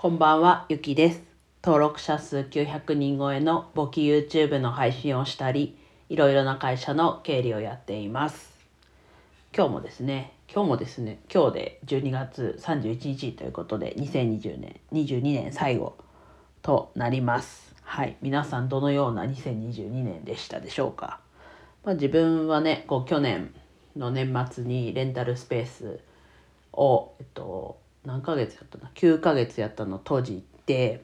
こんばんは、ゆきです。登録者数900人超えの簿記 YouTube の配信をしたり、いろいろな会社の経理をやっています。今日もですね、今日もですね、今日で12月31日ということで、2020年、22年最後となります。はい、皆さんどのような2022年でしたでしょうか。まあ、自分はね、こう去年の年末にレンタルスペースを、えっと、何ヶ月やったな9ヶ月やったの閉じてっ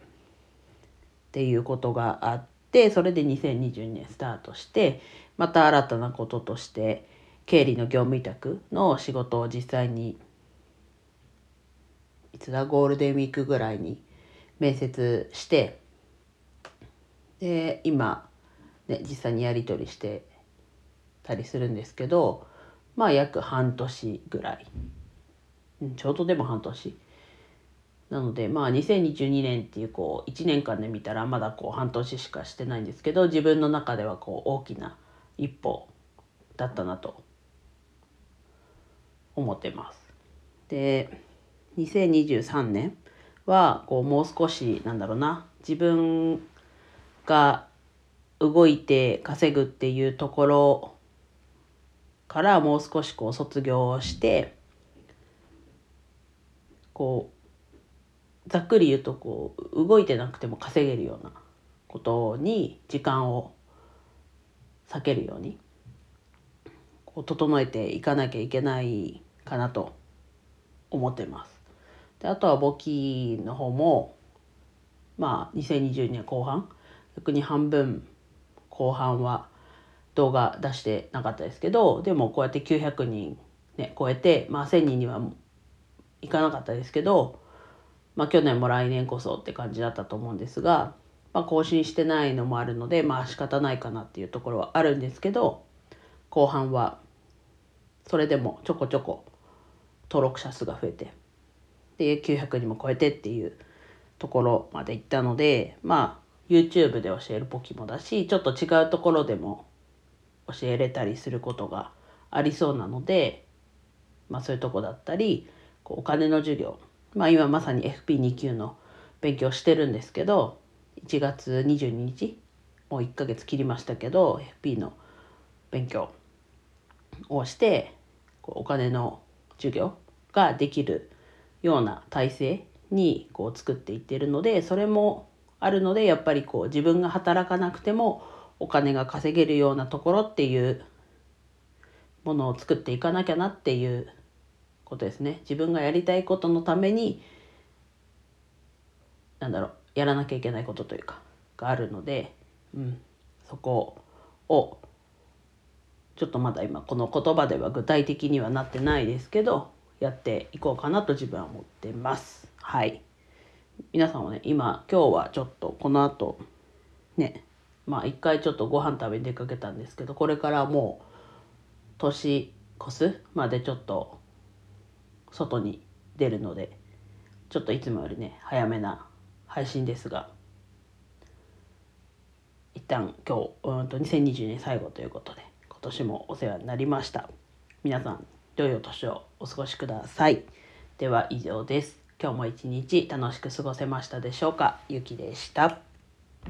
ていうことがあってそれで2022年スタートしてまた新たなこととして経理の業務委託の仕事を実際にいつだ？ゴールデンウィークぐらいに面接してで今、ね、実際にやり取りしてたりするんですけどまあ約半年ぐらいうんちょうどでも半年なのでまあ2022年っていうこう1年間で見たらまだこう半年しかしてないんですけど自分の中ではこう大きな一歩だったなと思ってます。で2023年はこうもう少しなんだろうな自分が動いて稼ぐっていうところからもう少しこう卒業してこうざっくり言うとこう動いてなくても稼げるようなことに時間を避けるようにこう整えていかなきゃいけないかなと思ってます。であとは簿記の方もまあ2022年後半逆に半分後半は動画出してなかったですけどでもこうやって900人、ね、超えて、まあ、1,000人にはいかなかったですけど、まあ、去年も来年こそって感じだったと思うんですが、まあ、更新してないのもあるのでまあ仕方ないかなっていうところはあるんですけど後半はそれでもちょこちょこ登録者数が増えてで900人も超えてっていうところまで行ったのでまあ YouTube で教えるポキもだしちょっと違うところでも教えれたりすることがありそうなので、まあ、そういうとこだったりこうお金の授業、まあ、今まさに FP2 級の勉強してるんですけど1月22日もう1ヶ月切りましたけど FP の勉強をしてこうお金の授業ができるような体制にこう作っていってるのでそれもあるのでやっぱりこう自分が働かなくてもお金が稼げるようなところっていうものを作っていかなきゃなっていうことですね。自分がやりたいことのためになんだろうやらなきゃいけないことというかがあるので、うん、そこをちょっとまだ今この言葉では具体的にはなってないですけどやっていこうかなと自分は思ってます。はい。皆さんはね今今日はちょっとこの後ねまあ一回ちょっとご飯食べに出かけたんですけどこれからもう年越すまでちょっと外に出るのでちょっといつもよりね早めな配信ですが一旦今日うんと2020年最後ということで今年もお世話になりました。皆さん良いお年をお過ごしください。では以上です。今日も一日楽しく過ごせましたでしょうか？ゆきでした。